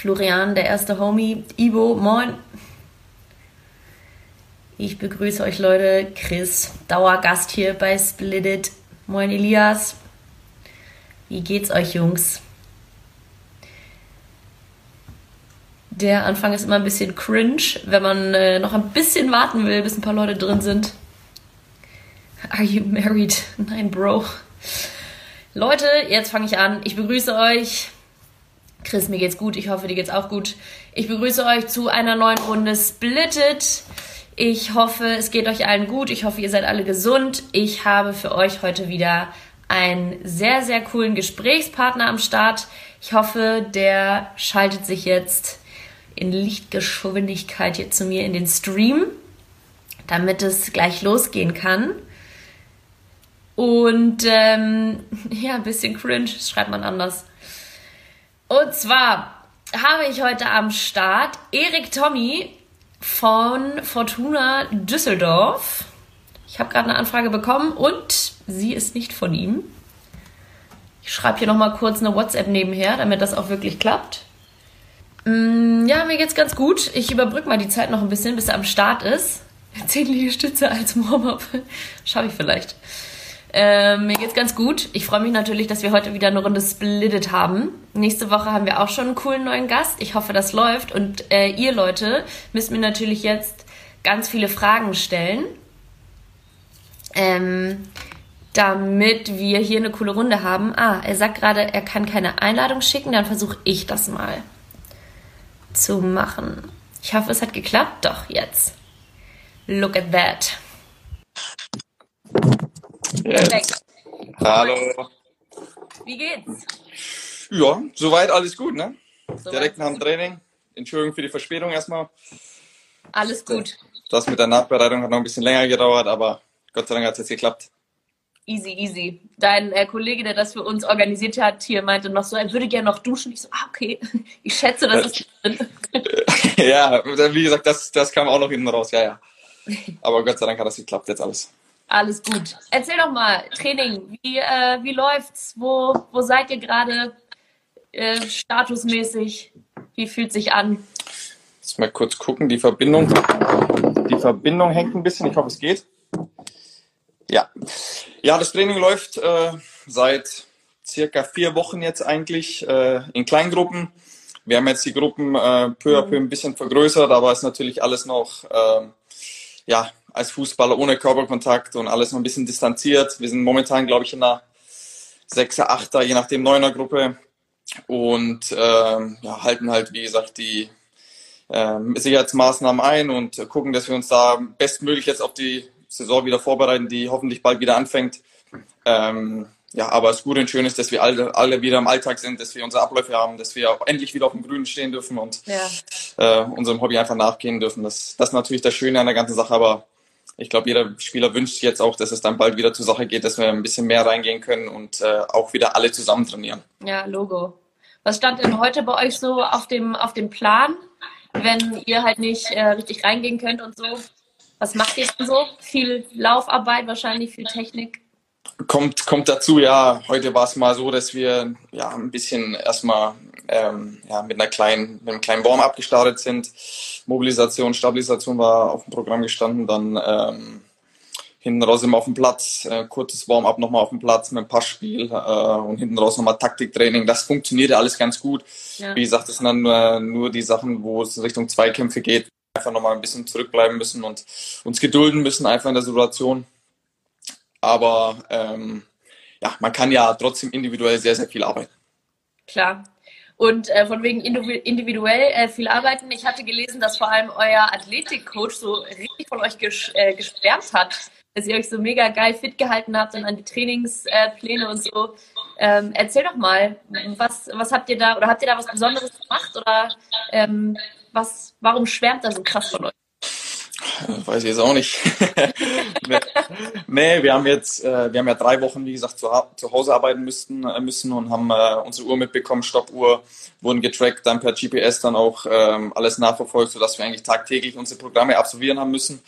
Florian, der erste Homie. Ivo, moin. Ich begrüße euch Leute. Chris, Dauergast hier bei Splitted. Moin Elias. Wie geht's euch Jungs? Der Anfang ist immer ein bisschen cringe, wenn man äh, noch ein bisschen warten will, bis ein paar Leute drin sind. Are you married? Nein, Bro. Leute, jetzt fange ich an. Ich begrüße euch. Chris, mir geht's gut. Ich hoffe, dir geht's auch gut. Ich begrüße euch zu einer neuen Runde Splitted. Ich hoffe, es geht euch allen gut. Ich hoffe, ihr seid alle gesund. Ich habe für euch heute wieder einen sehr, sehr coolen Gesprächspartner am Start. Ich hoffe, der schaltet sich jetzt in Lichtgeschwindigkeit hier zu mir in den Stream, damit es gleich losgehen kann. Und ähm, ja, ein bisschen cringe, schreibt man anders. Und zwar habe ich heute am Start Erik Tommy von Fortuna Düsseldorf. Ich habe gerade eine Anfrage bekommen und sie ist nicht von ihm. Ich schreibe hier nochmal kurz eine WhatsApp nebenher, damit das auch wirklich klappt. Mm, ja, mir geht's ganz gut. Ich überbrücke mal die Zeit noch ein bisschen, bis er am Start ist. Zehn Liegestütze als Warm-up. Schaffe ich vielleicht. Äh, mir geht's ganz gut. Ich freue mich natürlich, dass wir heute wieder eine Runde splittet haben. Nächste Woche haben wir auch schon einen coolen neuen Gast. Ich hoffe, das läuft. Und äh, ihr Leute müsst mir natürlich jetzt ganz viele Fragen stellen. Ähm, damit wir hier eine coole Runde haben. Ah, er sagt gerade, er kann keine Einladung schicken, dann versuche ich das mal zu machen. Ich hoffe, es hat geklappt. Doch, jetzt. Look at that. Jetzt. Hallo. Wie geht's? Ja, soweit alles gut, ne? Soweit Direkt nach dem Training. Entschuldigung für die Verspätung erstmal. Alles gut. Das mit der Nachbereitung hat noch ein bisschen länger gedauert, aber Gott sei Dank hat es jetzt geklappt. Easy, easy. Dein äh, Kollege, der das für uns organisiert hat, hier meinte noch so, er würde gerne noch duschen. Ich so, ah, okay. Ich schätze, das ist drin. ja, wie gesagt, das, das kam auch noch hinten raus, ja, ja. Aber Gott sei Dank hat das geklappt jetzt alles. Alles gut. Erzähl doch mal, Training, wie, äh, wie läuft's? Wo, wo seid ihr gerade äh, statusmäßig? Wie fühlt sich an? Jetzt mal kurz gucken, die Verbindung. Die Verbindung hängt ein bisschen, ich hoffe, es geht. Ja. Ja, das Training läuft äh, seit circa vier Wochen jetzt eigentlich äh, in Kleingruppen. Wir haben jetzt die Gruppen äh, peu à peu ein bisschen vergrößert, aber es ist natürlich alles noch äh, ja, als Fußballer ohne Körperkontakt und alles noch ein bisschen distanziert. Wir sind momentan, glaube ich, in einer 6er, 8er, je nachdem 9er Gruppe und ähm, ja, halten halt, wie gesagt, die ähm, Sicherheitsmaßnahmen ein und gucken, dass wir uns da bestmöglich jetzt auf die Saison wieder vorbereiten, die hoffentlich bald wieder anfängt. Ähm, ja, aber das Gute und Schöne ist, dass wir alle, alle wieder im Alltag sind, dass wir unsere Abläufe haben, dass wir endlich wieder auf dem Grünen stehen dürfen und Ja. äh, unserem Hobby einfach nachgehen dürfen. Das, das ist natürlich das Schöne an der ganzen Sache, aber ich glaube, jeder Spieler wünscht jetzt auch, dass es dann bald wieder zur Sache geht, dass wir ein bisschen mehr reingehen können und äh, auch wieder alle zusammen trainieren. Ja, Logo. Was stand denn heute bei euch so auf dem, auf dem Plan, wenn ihr halt nicht äh, richtig reingehen könnt und so? Was macht ihr denn so? Viel Laufarbeit, wahrscheinlich viel Technik. Kommt, kommt dazu, ja, heute war es mal so, dass wir ja ein bisschen erstmal ähm, ja, mit einer kleinen, mit einem kleinen Warm-up gestartet sind. Mobilisation, Stabilisation war auf dem Programm gestanden, dann ähm, hinten raus immer auf dem Platz, äh, kurzes Warm-up nochmal auf dem Platz mit einem Passspiel äh, und hinten raus nochmal Taktiktraining. Das funktioniert ja alles ganz gut. Ja. Wie gesagt, das sind dann nur, nur die Sachen, wo es Richtung Zweikämpfe geht. Einfach nochmal ein bisschen zurückbleiben müssen und uns gedulden müssen, einfach in der Situation. Aber ähm, ja, man kann ja trotzdem individuell sehr, sehr viel arbeiten. Klar. Und äh, von wegen individu- individuell äh, viel arbeiten. Ich hatte gelesen, dass vor allem euer Athletikcoach so richtig von euch ges äh, geschwärmt hat, dass ihr euch so mega geil fit gehalten habt und an die Trainingspläne Pläne und so. Ähm, erzähl doch mal, was, was habt ihr da, oder habt ihr da was Besonderes gemacht oder ähm, was, warum schwärmt er so krass von euch? Weiß ich jetzt auch nicht. nee, wir haben jetzt, äh, wir haben ja drei Wochen, wie gesagt, zu, zu Hause arbeiten müssten, äh, müssen und haben äh, unsere Uhr mitbekommen, Stoppuhr, wurden getrackt, dann per GPS dann auch ähm, alles nachverfolgt, sodass wir eigentlich tagtäglich unsere Programme absolvieren haben müssen.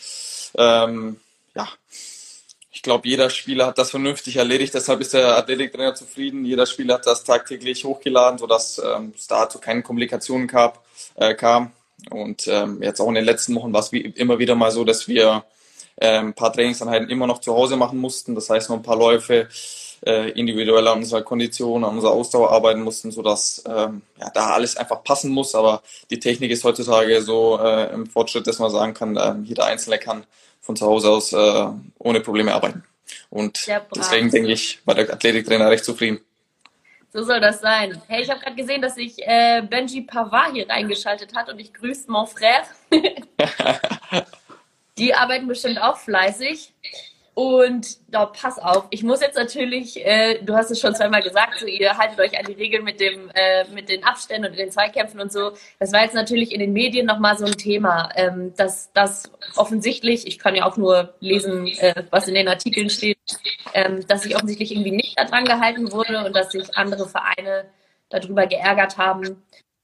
Ähm, ja, ich glaube, jeder Spieler hat das vernünftig erledigt, deshalb ist der Athletiktrainer zufrieden. Jeder Spieler hat das tagtäglich hochgeladen, sodass ähm, es dazu keine Komplikationen gab, äh, kam. Und ähm, jetzt auch in den letzten Wochen war es wie immer wieder mal so, dass wir ähm, ein paar Trainingseinheiten immer noch zu Hause machen mussten. Das heißt, noch ein paar Läufe äh, individuell an unserer Kondition, an unserer Ausdauer arbeiten mussten, sodass ähm, ja, da alles einfach passen muss. Aber die Technik ist heutzutage so äh, im Fortschritt, dass man sagen kann, äh, jeder Einzelne kann von zu Hause aus äh, ohne Probleme arbeiten. Und deswegen denke ich, war der Athletiktrainer recht zufrieden. So soll das sein. Hey, ich habe gerade gesehen, dass sich äh, Benji Pavard hier reingeschaltet hat und ich grüße mon frère. Die arbeiten bestimmt auch fleißig. Und da pass auf, ich muss jetzt natürlich, äh, du hast es schon zweimal gesagt, so ihr haltet euch an die Regeln mit dem, äh, mit den Abständen und den Zweikämpfen und so. Das war jetzt natürlich in den Medien nochmal so ein Thema, ähm, dass das offensichtlich, ich kann ja auch nur lesen, äh, was in den Artikeln steht, ähm, dass sich offensichtlich irgendwie nicht daran gehalten wurde und dass sich andere Vereine darüber geärgert haben,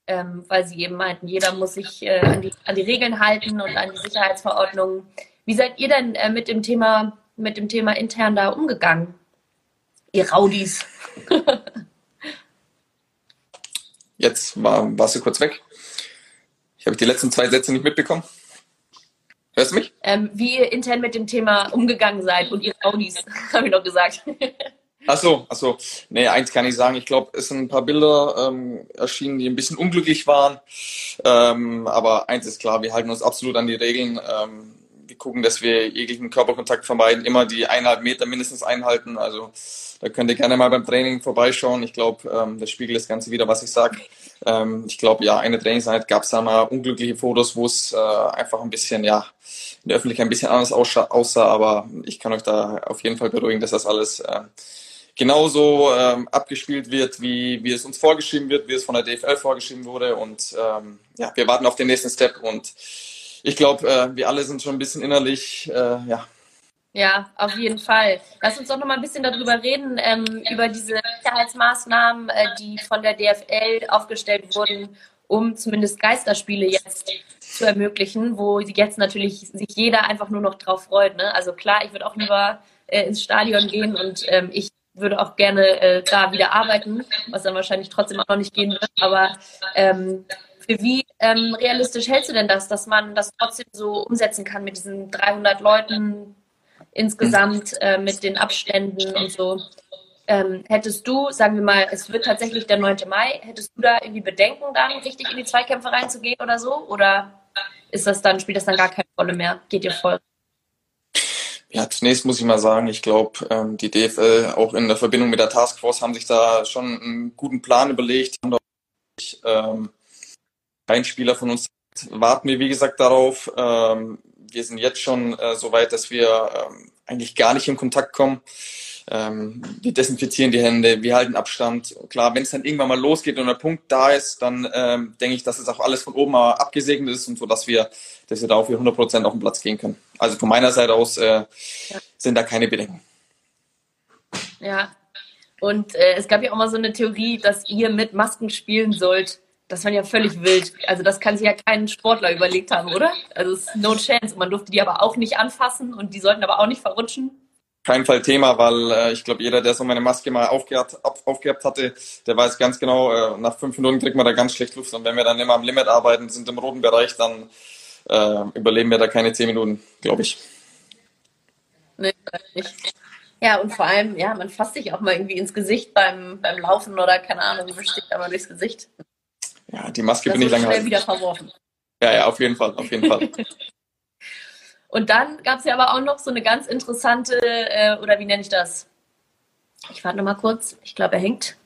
ähm, weil sie eben meinten, jeder muss sich äh, an, die, an die Regeln halten und an die Sicherheitsverordnungen. Wie seid ihr denn äh, mit dem Thema mit dem Thema intern da umgegangen? Ihr Raudis. Jetzt war, warst du kurz weg. Ich habe die letzten zwei Sätze nicht mitbekommen. Hörst du mich? Ähm, wie ihr intern mit dem Thema umgegangen seid und ihr Raudis, habe ich noch gesagt. Ach so, ach so. Nee, eins kann ich sagen. Ich glaube, es sind ein paar Bilder ähm, erschienen, die ein bisschen unglücklich waren. Ähm, aber eins ist klar, wir halten uns absolut an die Regeln. Ähm, wir gucken, dass wir jeglichen Körperkontakt vermeiden, immer die eineinhalb Meter mindestens einhalten. Also da könnt ihr gerne mal beim Training vorbeischauen. Ich glaube, ähm, das spiegelt das Ganze wieder, was ich sage. Ähm, ich glaube, ja, eine Trainingseinheit gab es da mal unglückliche Fotos, wo es äh, einfach ein bisschen, ja, in der Öffentlichkeit ein bisschen anders aussah, aber ich kann euch da auf jeden Fall beruhigen, dass das alles äh, genauso ähm, abgespielt wird, wie, wie es uns vorgeschrieben wird, wie es von der DFL vorgeschrieben wurde. Und ähm, ja, wir warten auf den nächsten Step und ich glaube, äh, wir alle sind schon ein bisschen innerlich, äh, ja. Ja, auf jeden Fall. Lass uns doch noch mal ein bisschen darüber reden, ähm, über diese Sicherheitsmaßnahmen, äh, die von der DFL aufgestellt wurden, um zumindest Geisterspiele jetzt zu ermöglichen, wo jetzt natürlich sich jeder einfach nur noch drauf freut. Ne? Also klar, ich würde auch lieber äh, ins Stadion gehen und ähm, ich würde auch gerne äh, da wieder arbeiten, was dann wahrscheinlich trotzdem auch noch nicht gehen wird. Aber ähm, für wie ähm, realistisch hältst du denn das, dass man das trotzdem so umsetzen kann mit diesen 300 Leuten insgesamt, äh, mit den Abständen und so? Ähm, hättest du, sagen wir mal, es wird tatsächlich der 9. Mai, hättest du da irgendwie Bedenken, dann richtig in die Zweikämpfe reinzugehen oder so? Oder ist das dann, spielt das dann gar keine Rolle mehr? Geht ihr voll? Ja, zunächst muss ich mal sagen, ich glaube, ähm, die DFL auch in der Verbindung mit der Taskforce haben sich da schon einen guten Plan überlegt, haben ähm, ein Spieler von uns warten wir, wie gesagt, darauf. Ähm, wir sind jetzt schon äh, so weit, dass wir ähm, eigentlich gar nicht in Kontakt kommen. Ähm, wir desinfizieren die Hände, wir halten Abstand. Klar, wenn es dann irgendwann mal losgeht und der Punkt da ist, dann ähm, denke ich, dass es auch alles von oben abgesegnet ist und so, dass wir, dass wir da auf 100 Prozent auf den Platz gehen können. Also von meiner Seite aus äh, ja. sind da keine Bedenken. Ja, und äh, es gab ja auch mal so eine Theorie, dass ihr mit Masken spielen sollt. Das war ja völlig wild. Also das kann sich ja kein Sportler überlegt haben, oder? Also es ist no chance. Man durfte die aber auch nicht anfassen und die sollten aber auch nicht verrutschen. Kein Fall Thema, weil äh, ich glaube, jeder, der so meine Maske mal aufgehabt, aufgehabt hatte, der weiß ganz genau, äh, nach fünf Minuten kriegt man da ganz schlecht Luft. Und wenn wir dann immer am Limit arbeiten, sind im roten Bereich, dann äh, überleben wir da keine zehn Minuten, glaube ich. Nee, nicht. Ja, und vor allem, ja, man fasst sich auch mal irgendwie ins Gesicht beim, beim Laufen oder keine Ahnung, sich da mal durchs Gesicht. Ja, die Maske das bin ich lange schnell wieder verworfen. Ja, ja, auf jeden Fall, auf jeden Fall. Und dann gab es ja aber auch noch so eine ganz interessante, äh, oder wie nenne ich das? Ich warte noch mal kurz. Ich glaube, er hängt.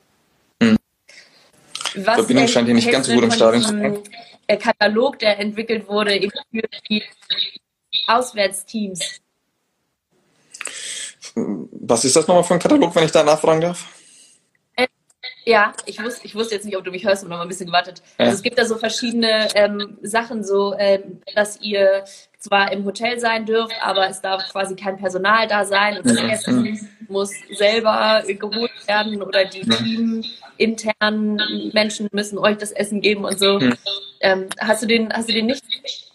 Hm. Was Verbindung scheint hier nicht ganz so gut im Stadion zu sein. Der Katalog, der entwickelt wurde für die Auswärtsteams. Was ist das nochmal für ein Katalog, wenn ich da nachfragen darf? Ja, ich wusste, ich wusste jetzt nicht, ob du mich hörst, habe noch mal ein bisschen gewartet. Ja. Also es gibt da so verschiedene ähm, Sachen, so ähm, dass ihr zwar im Hotel sein dürft, aber es darf quasi kein Personal da sein und das Essen muss selber geholt werden oder die teaminternen Menschen müssen euch das Essen geben und so. Ähm, hast du den, hast du den nicht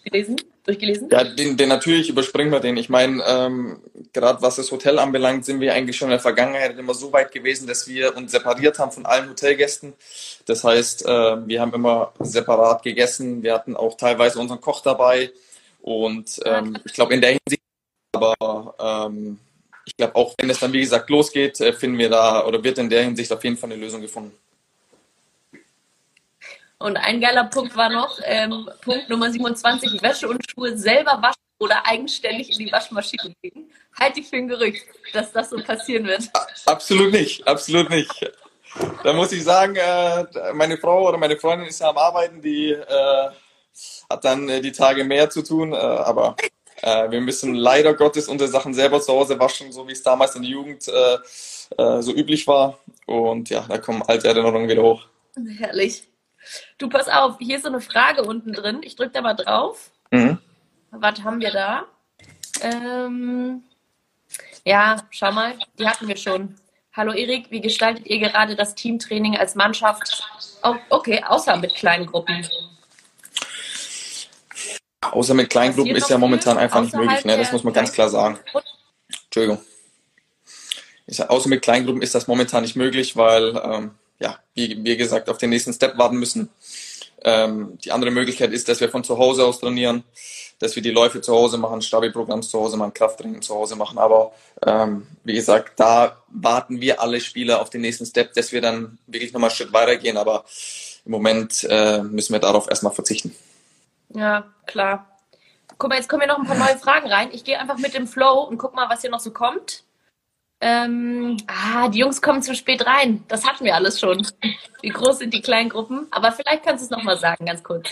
gelesen? Durchgelesen? Ja, den, den natürlich überspringen wir den. Ich meine, ähm, gerade was das Hotel anbelangt, sind wir eigentlich schon in der Vergangenheit immer so weit gewesen, dass wir uns separiert haben von allen Hotelgästen. Das heißt, äh, wir haben immer separat gegessen. Wir hatten auch teilweise unseren Koch dabei. Und ähm, ich glaube, in der Hinsicht, aber ähm, ich glaube, auch wenn es dann, wie gesagt, losgeht, äh, finden wir da oder wird in der Hinsicht auf jeden Fall eine Lösung gefunden. Und ein geiler Punkt war noch, ähm, Punkt Nummer 27, Wäsche und Schuhe selber waschen oder eigenständig in die Waschmaschine legen. Halte ich für ein Gerücht, dass das so passieren wird. Absolut nicht, absolut nicht. Da muss ich sagen, äh, meine Frau oder meine Freundin ist ja am Arbeiten, die äh, hat dann äh, die Tage mehr zu tun, äh, aber äh, wir müssen leider Gottes unsere Sachen selber zu Hause waschen, so wie es damals in der Jugend äh, so üblich war. Und ja, da kommen alte Erinnerungen wieder hoch. Herrlich. Du, pass auf, hier ist so eine Frage unten drin. Ich drücke da mal drauf. Mhm. Was haben wir da? Ähm, ja, schau mal, die hatten wir schon. Hallo Erik, wie gestaltet ihr gerade das Teamtraining als Mannschaft? Oh, okay, außer mit kleinen Gruppen. Außer mit kleinen Gruppen ist ja momentan einfach nicht möglich, ne? das muss man ganz klar sagen. Entschuldigung. außer mit kleinen Gruppen ist das momentan nicht möglich, weil ähm, ja, wie, wie gesagt, auf den nächsten Step warten müssen. Ähm, die andere Möglichkeit ist, dass wir von zu Hause aus trainieren, dass wir die Läufe zu Hause machen, Stabi-Programm zu Hause machen, Krafttraining zu Hause machen. Aber ähm, wie gesagt, da warten wir alle Spieler auf den nächsten Step, dass wir dann wirklich nochmal einen Schritt weitergehen. Aber im Moment äh, müssen wir darauf erstmal verzichten. Ja, klar. Guck mal, jetzt kommen hier noch ein paar neue Fragen rein. Ich gehe einfach mit dem Flow und guck mal, was hier noch so kommt. Ähm, ah, die Jungs kommen zu spät rein. Das hatten wir alles schon. Wie groß sind die kleinen Gruppen? Aber vielleicht kannst du es nochmal sagen, ganz kurz.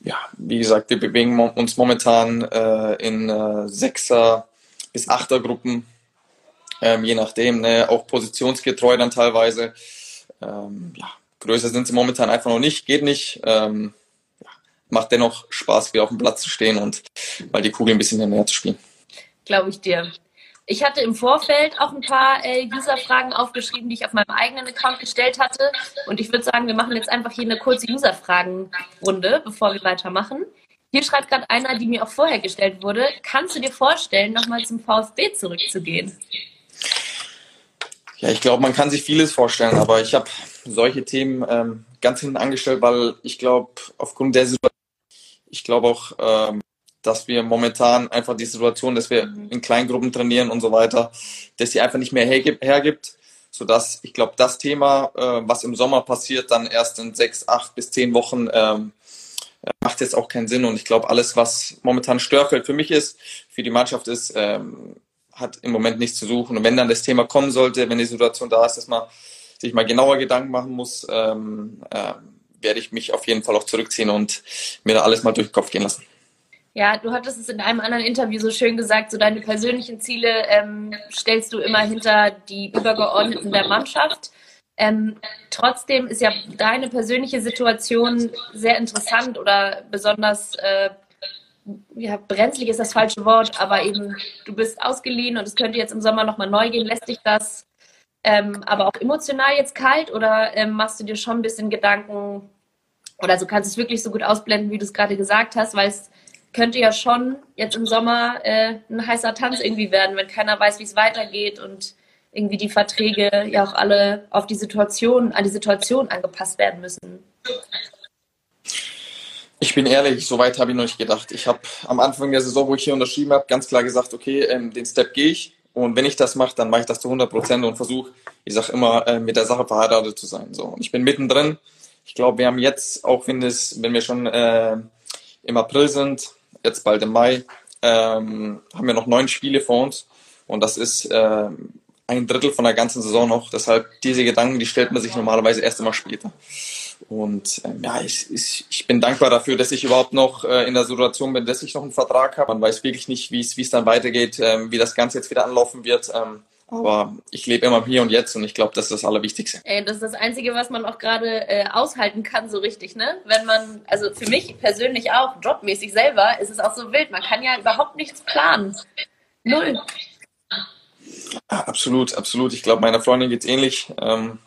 Ja, wie gesagt, wir bewegen uns momentan äh, in äh, Sechser- bis Achter-Gruppen, ähm, je nachdem, ne? auch positionsgetreu dann teilweise. Ähm, ja, größer sind sie momentan einfach noch nicht, geht nicht. Ähm, ja, macht dennoch Spaß, wieder auf dem Platz zu stehen und mal die Kugel ein bisschen näher zu spielen. Glaube ich dir. Ich hatte im Vorfeld auch ein paar äh, User-Fragen aufgeschrieben, die ich auf meinem eigenen Account gestellt hatte. Und ich würde sagen, wir machen jetzt einfach hier eine kurze User-Fragen-Runde, bevor wir weitermachen. Hier schreibt gerade einer, die mir auch vorher gestellt wurde. Kannst du dir vorstellen, nochmal zum VfB zurückzugehen? Ja, ich glaube, man kann sich vieles vorstellen, aber ich habe solche Themen ähm, ganz hinten angestellt, weil ich glaube, aufgrund der Situation, ich glaube auch, ähm, dass wir momentan einfach die Situation, dass wir mhm. in Kleingruppen trainieren und so weiter, dass sie einfach nicht mehr hergibt, hergibt sodass ich glaube, das Thema, äh, was im Sommer passiert, dann erst in sechs, acht bis zehn Wochen ähm, äh, macht jetzt auch keinen Sinn. Und ich glaube, alles, was momentan Störfeld für mich ist, für die Mannschaft ist, ähm, hat im Moment nichts zu suchen. Und wenn dann das Thema kommen sollte, wenn die Situation da ist, dass man sich mal genauer Gedanken machen muss, ähm, äh, werde ich mich auf jeden Fall auch zurückziehen und mir da alles mal durch den Kopf gehen lassen. Ja, du hattest es in einem anderen Interview so schön gesagt, so deine persönlichen Ziele ähm, stellst du immer hinter die Übergeordneten der Mannschaft. Ähm, trotzdem ist ja deine persönliche Situation sehr interessant oder besonders äh, ja, brenzlig ist das falsche Wort, aber eben du bist ausgeliehen und es könnte jetzt im Sommer nochmal neu gehen. Lässt dich das ähm, aber auch emotional jetzt kalt oder ähm, machst du dir schon ein bisschen Gedanken oder so kannst du es wirklich so gut ausblenden, wie du es gerade gesagt hast, weil es könnte ja schon jetzt im Sommer äh, ein heißer Tanz irgendwie werden, wenn keiner weiß, wie es weitergeht und irgendwie die Verträge ja auch alle auf die Situation, an die Situation angepasst werden müssen. Ich bin ehrlich, so weit habe ich noch nicht gedacht. Ich habe am Anfang der Saison, wo ich hier unterschrieben habe, ganz klar gesagt, okay, ähm, den Step gehe ich. Und wenn ich das mache, dann mache ich das zu 100 Prozent und versuche, ich sage immer, äh, mit der Sache verheiratet zu sein. So, und ich bin mittendrin. Ich glaube, wir haben jetzt, auch wenn, es, wenn wir schon äh, im April sind, jetzt bald im Mai, ähm, haben wir noch neun Spiele vor uns und das ist äh, ein Drittel von der ganzen Saison noch. Deshalb diese Gedanken, die stellt man sich normalerweise erst immer später. Und ähm, ja, ich, ich, ich bin dankbar dafür, dass ich überhaupt noch äh, in der Situation bin, dass ich noch einen Vertrag habe. Man weiß wirklich nicht, wie es dann weitergeht, ähm, wie das Ganze jetzt wieder anlaufen wird. Ähm, aber ich lebe immer hier und jetzt und ich glaube, das ist das Allerwichtigste. Ey, das ist das Einzige, was man auch gerade äh, aushalten kann, so richtig, ne? Wenn man, also für mich persönlich auch, jobmäßig selber, ist es auch so wild. Man kann ja überhaupt nichts planen. Null. Ja, absolut, absolut. Ich glaube, meiner Freundin geht es ähnlich. Ähm,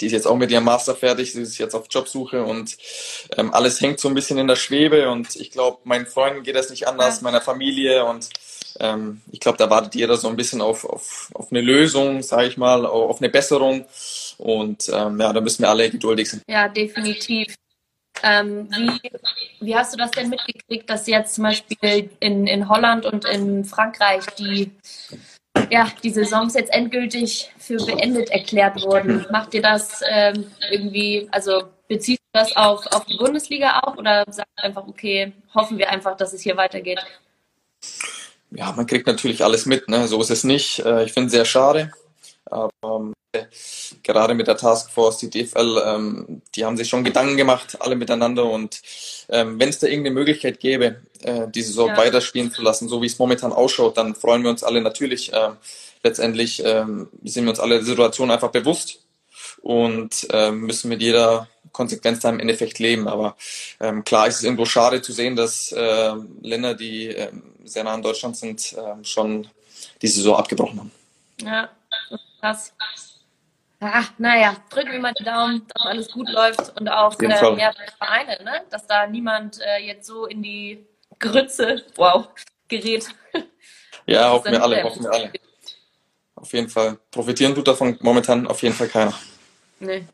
die ist jetzt auch mit ihrem Master fertig, sie ist jetzt auf Jobsuche und ähm, alles hängt so ein bisschen in der Schwebe und ich glaube, meinen Freunden geht das nicht anders, meiner Familie und ähm, ich glaube, da wartet jeder so ein bisschen auf, auf, auf eine Lösung, sage ich mal, auf eine Besserung und ähm, ja, da müssen wir alle geduldig sein. Ja, definitiv. Ähm, wie, wie hast du das denn mitgekriegt, dass jetzt zum Beispiel in, in Holland und in Frankreich die, ja, die Saisons jetzt endgültig für beendet erklärt wurden? Macht dir das ähm, irgendwie, also beziehst du das auf, auf die Bundesliga auch oder sagst du einfach, okay, hoffen wir einfach, dass es hier weitergeht? Ja, man kriegt natürlich alles mit, ne? so ist es nicht. Äh, ich finde es sehr schade. Aber ähm, gerade mit der Taskforce, die DFL, ähm, die haben sich schon Gedanken gemacht, alle miteinander. Und ähm, wenn es da irgendeine Möglichkeit gäbe, äh, die Saison ja. weiterspielen zu lassen, so wie es momentan ausschaut, dann freuen wir uns alle natürlich. Äh, letztendlich äh, sind wir uns alle der Situation einfach bewusst und äh, müssen mit jeder Konsequenz da im Endeffekt leben. Aber ähm, klar ist es irgendwo schade zu sehen, dass äh, Länder, die äh, sehr nah an Deutschland sind, äh, schon die Saison abgebrochen haben. Ja, krass. Ah, naja, drücken wir mal die Daumen, dass alles gut läuft und auch äh, ja, Vereine, ne? dass da niemand äh, jetzt so in die Grütze, wow, gerät. Ja, hoffen wir alle, hoffen wir alle. Auf jeden Fall. Profitieren tut davon momentan auf jeden Fall keiner. Nee.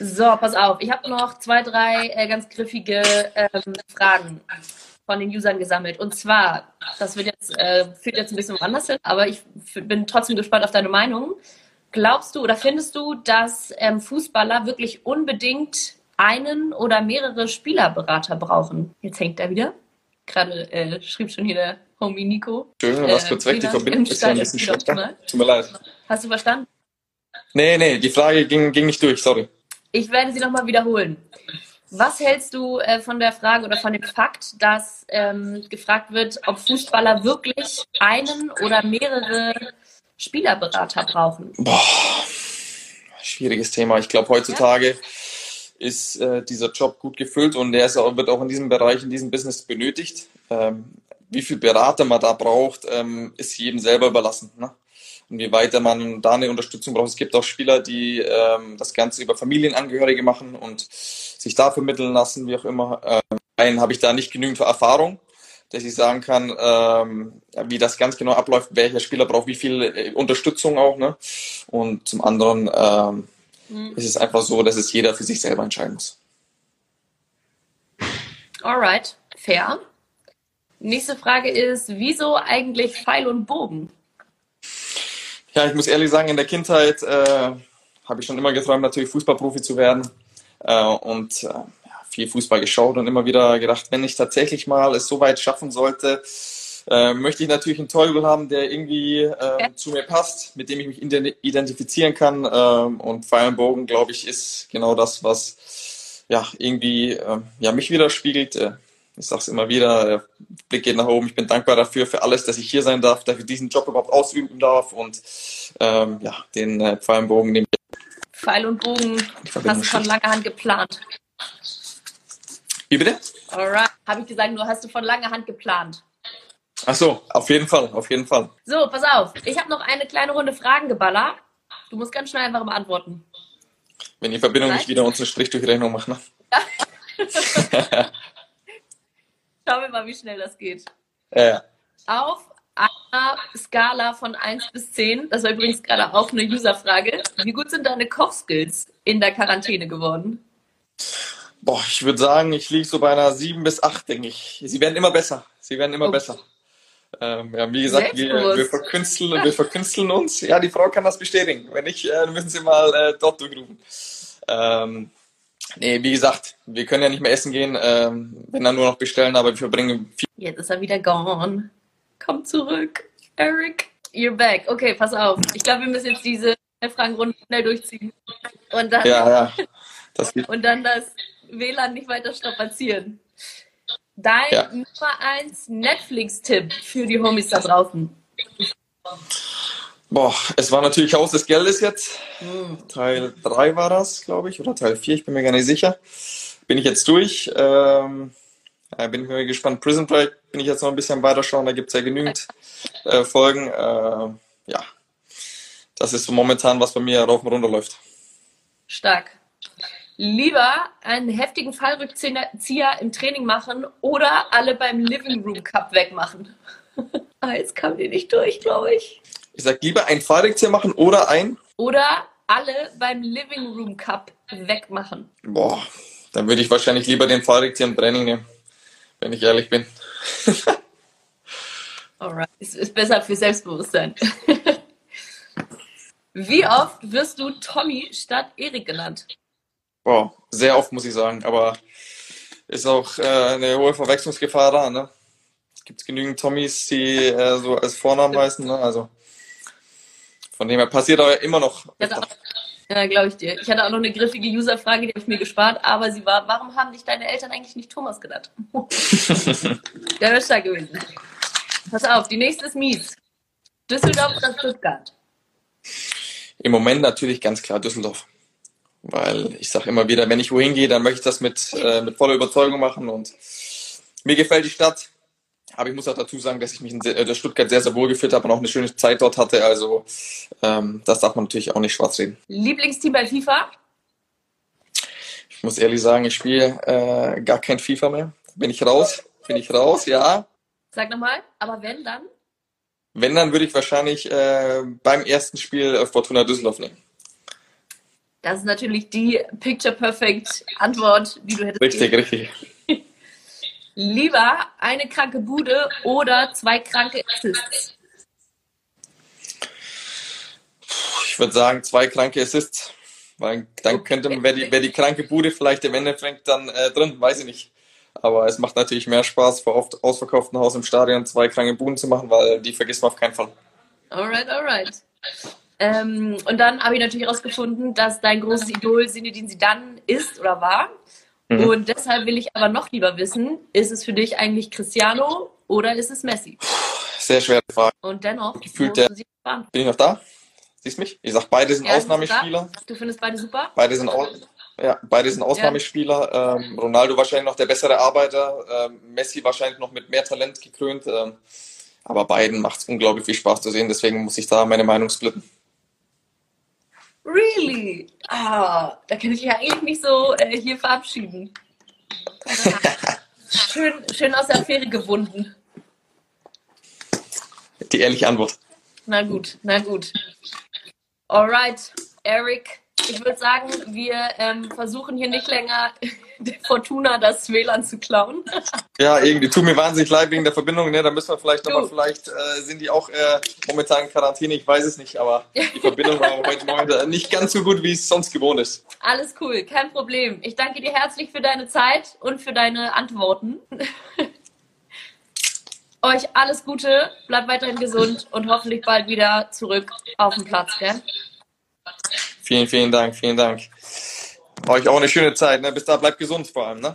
So, pass auf. Ich habe noch zwei, drei äh, ganz griffige ähm, Fragen von den Usern gesammelt. Und zwar, das wird jetzt, äh, führt jetzt ein bisschen woanders hin, aber ich bin trotzdem gespannt auf deine Meinung. Glaubst du oder findest du, dass ähm, Fußballer wirklich unbedingt einen oder mehrere Spielerberater brauchen? Jetzt hängt er wieder. Gerade äh, schrieb schon hier der Homie Nico. Schön, du warst äh, kurz weg, die Verbindung ist ja ein bisschen schlechter. Tut mir leid. Hast du verstanden? Nee, nee, die Frage ging, ging nicht durch, sorry. Ich werde sie nochmal wiederholen. Was hältst du äh, von der Frage oder von dem Fakt, dass ähm, gefragt wird, ob Fußballer wirklich einen oder mehrere Spielerberater brauchen? Boah, schwieriges Thema. Ich glaube, heutzutage ja. ist äh, dieser Job gut gefüllt und der auch, wird auch in diesem Bereich, in diesem Business benötigt. Ähm, wie viel Berater man da braucht, ähm, ist jedem selber überlassen. Ne? Und wie weiter man da eine Unterstützung braucht. Es gibt auch Spieler, die ähm, das Ganze über Familienangehörige machen und sich da vermitteln lassen, wie auch immer. Ähm, einen habe ich da nicht genügend Erfahrung dass ich sagen kann, ähm, wie das ganz genau abläuft, welcher Spieler braucht wie viel äh, Unterstützung auch. Ne? Und zum anderen ähm, mhm. ist es einfach so, dass es jeder für sich selber entscheiden muss. Alright, fair. Nächste Frage ist, wieso eigentlich Pfeil und Bogen? Ja, ich muss ehrlich sagen, in der Kindheit äh, habe ich schon immer geträumt, natürlich Fußballprofi zu werden. Äh, und äh, viel Fußball geschaut und immer wieder gedacht, wenn ich tatsächlich mal es so weit schaffen sollte, äh, möchte ich natürlich einen Teufel haben, der irgendwie äh, ja. zu mir passt, mit dem ich mich identifizieren kann. Ähm, und Fire Bogen, glaube ich, ist genau das, was ja irgendwie äh, ja, mich widerspiegelt. Äh, ich sage es immer wieder, der Blick geht nach oben. Ich bin dankbar dafür, für alles, dass ich hier sein darf, dass ich diesen Job überhaupt ausüben darf und ähm, ja, den äh, Pfeil und Bogen nehme Pfeil und Bogen hast du von langer Hand geplant. Wie bitte? Alright. Habe ich gesagt, nur hast du von langer Hand geplant. Ach so, auf jeden Fall, auf jeden Fall. So, pass auf. Ich habe noch eine kleine Runde Fragen geballert. Du musst ganz schnell einfach beantworten. Wenn die Verbindung nicht wieder uns einen Strich durch Rechnung macht, ne? Schauen wir mal, wie schnell das geht. Ja. Auf einer Skala von 1 bis 10, das war übrigens gerade auch eine Userfrage, wie gut sind deine Kochskills in der Quarantäne geworden? Boah, ich würde sagen, ich liege so bei einer 7 bis 8, denke ich. Sie werden immer besser. Sie werden immer okay. besser. Ähm, ja, wie gesagt, wir, wir, verkünsteln, wir verkünsteln uns. Ja, die Frau kann das bestätigen. Wenn nicht, äh, müssen Sie mal äh, dort durchrufen. Ähm, nee, wie gesagt, wir können ja nicht mehr essen gehen, ähm, wenn dann nur noch bestellen, aber wir verbringen viel. Jetzt ist er wieder gone. Komm zurück, Eric. You're back. Okay, pass auf. Ich glaube, wir müssen jetzt diese Fragenrunde schnell durchziehen. Und dann, ja, ja. Das und dann das WLAN nicht weiter strapazieren. Dein ja. Nummer 1 Netflix-Tipp für die Homies da draußen. Boah, es war natürlich Haus des Geldes jetzt. Hm. Teil 3 war das, glaube ich, oder Teil 4, ich bin mir gar nicht sicher. Bin ich jetzt durch. Ähm, bin ich mir gespannt. Prison Break bin ich jetzt noch ein bisschen weiter schauen, da gibt es ja genügend äh, Folgen. Äh, ja, das ist so momentan, was bei mir rauf und runter läuft. Stark. Lieber einen heftigen Fallrückzieher im Training machen oder alle beim Living Room Cup wegmachen. ah, jetzt kam die nicht durch, glaube ich. Ich sag lieber einen Fallrückzieher machen oder ein. Oder alle beim Living Room Cup wegmachen. Boah, dann würde ich wahrscheinlich lieber den Fallrückzieher im Training nehmen, wenn ich ehrlich bin. Alright, es ist besser für Selbstbewusstsein. Wie oft wirst du Tommy statt Erik genannt? Boah, sehr oft muss ich sagen, aber ist auch äh, eine hohe Verwechslungsgefahr da. Ne? Es gibt genügend Tommys, die äh, so als Vornamen heißen. Ne? Also von dem her passiert aber immer noch. Ja, glaube ich dir. Ich hatte auch noch eine griffige User-Frage, die habe ich mir gespart, aber sie war, warum haben dich deine Eltern eigentlich nicht Thomas genannt? Der wäre stark gewesen. Pass auf, die nächste ist mies. Düsseldorf oder Stuttgart? Im Moment natürlich ganz klar Düsseldorf. Weil ich sage immer wieder, wenn ich wohin gehe, dann möchte ich das mit, äh, mit voller Überzeugung machen. Und mir gefällt die Stadt. Aber ich muss auch dazu sagen, dass ich mich in der Stuttgart sehr, sehr wohl gefühlt habe und auch eine schöne Zeit dort hatte. Also ähm, das darf man natürlich auch nicht schwarz reden. Lieblingsteam bei FIFA? Ich muss ehrlich sagen, ich spiele äh, gar kein FIFA mehr. Bin ich raus? Bin ich raus, ja. Sag nochmal, aber wenn dann? Wenn, dann würde ich wahrscheinlich äh, beim ersten Spiel Fortuna Düsseldorf nehmen. Das ist natürlich die Picture-Perfect Antwort, die du hättest. Richtig, geben. richtig. Lieber eine kranke Bude oder zwei kranke Assists? Ich würde sagen, zwei kranke Assists. Weil dann okay. könnte man, wäre die, wär die kranke Bude vielleicht im Endeffekt dann äh, drin, weiß ich nicht. Aber es macht natürlich mehr Spaß, vor oft ausverkauftem Haus im Stadion zwei kranke Buden zu machen, weil die vergisst man auf keinen Fall. Alright, alright. Ähm, und dann habe ich natürlich herausgefunden, dass dein großes Idol Sinedin Sidan ist oder war. Mhm. Und deshalb will ich aber noch lieber wissen, ist es für dich eigentlich Cristiano oder ist es Messi? Sehr schwere Frage. Und dennoch, Gefühlt der, bin ich noch da? Siehst mich? Ich sag, beide sind ja, Ausnahmespieler. Du findest beide super? Beide sind, ja, beide sind Ausnahmespieler. Ja. Ähm, Ronaldo wahrscheinlich noch der bessere Arbeiter, ähm, Messi wahrscheinlich noch mit mehr Talent gekrönt. Ähm, aber beiden macht es unglaublich viel Spaß zu sehen, deswegen muss ich da meine Meinung splitten. Really? Ah, da kann ich ja eigentlich nicht so äh, hier verabschieden. schön, schön aus der Affäre gewunden. Die ehrliche Antwort. Na gut, na gut. Alright, Eric, ich würde sagen, wir ähm, versuchen hier nicht länger der Fortuna das WLAN zu klauen. Ja, irgendwie tut mir wahnsinnig leid wegen der Verbindung. Ne? Da müssen wir vielleicht nochmal, vielleicht äh, sind die auch äh, momentan in Quarantäne, ich weiß es nicht, aber die Verbindung war heute Morgen nicht ganz so gut, wie es sonst gewohnt ist. Alles cool, kein Problem. Ich danke dir herzlich für deine Zeit und für deine Antworten. Euch alles Gute, bleibt weiterhin gesund und hoffentlich bald wieder zurück auf den Platz, gell? Vielen, vielen Dank, vielen Dank. Euch auch eine schöne Zeit. Ne? Bis da, bleibt gesund vor allem. Ne?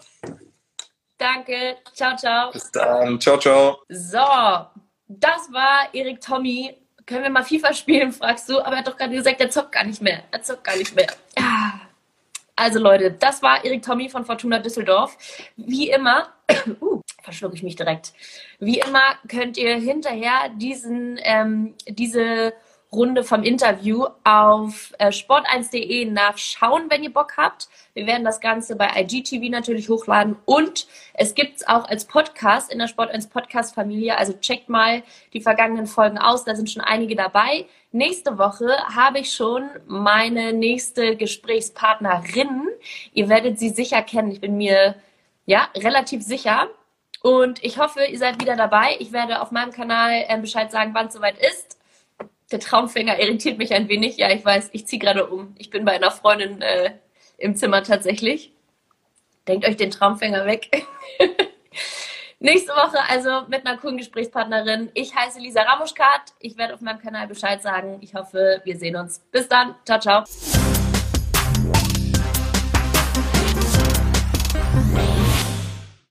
Danke. Ciao, ciao. Bis dann. Ciao, ciao. So, das war Erik Tommy. Können wir mal FIFA spielen, fragst du. Aber er hat doch gerade gesagt, er zockt gar nicht mehr. Er zockt gar nicht mehr. Ja. Also Leute, das war Erik Tommy von Fortuna Düsseldorf. Wie immer, uh, verschlucke ich mich direkt. Wie immer könnt ihr hinterher diesen, ähm, diese Runde vom Interview auf äh, sport1.de nachschauen, wenn ihr Bock habt. Wir werden das Ganze bei IGTV natürlich hochladen und es gibt es auch als Podcast in der Sport1 Podcast Familie. Also checkt mal die vergangenen Folgen aus, da sind schon einige dabei. Nächste Woche habe ich schon meine nächste Gesprächspartnerin. Ihr werdet sie sicher kennen. Ich bin mir ja relativ sicher. Und ich hoffe, ihr seid wieder dabei. Ich werde auf meinem Kanal äh, Bescheid sagen, wann es soweit ist der Traumfänger irritiert mich ein wenig. Ja, ich weiß, ich ziehe gerade um. Ich bin bei einer Freundin äh, im Zimmer tatsächlich. Denkt euch den Traumfänger weg. Nächste Woche also mit einer coolen Gesprächspartnerin. Ich heiße Lisa Ramuschkat. Ich werde auf meinem Kanal Bescheid sagen. Ich hoffe, wir sehen uns. Bis dann. Ciao, ciao.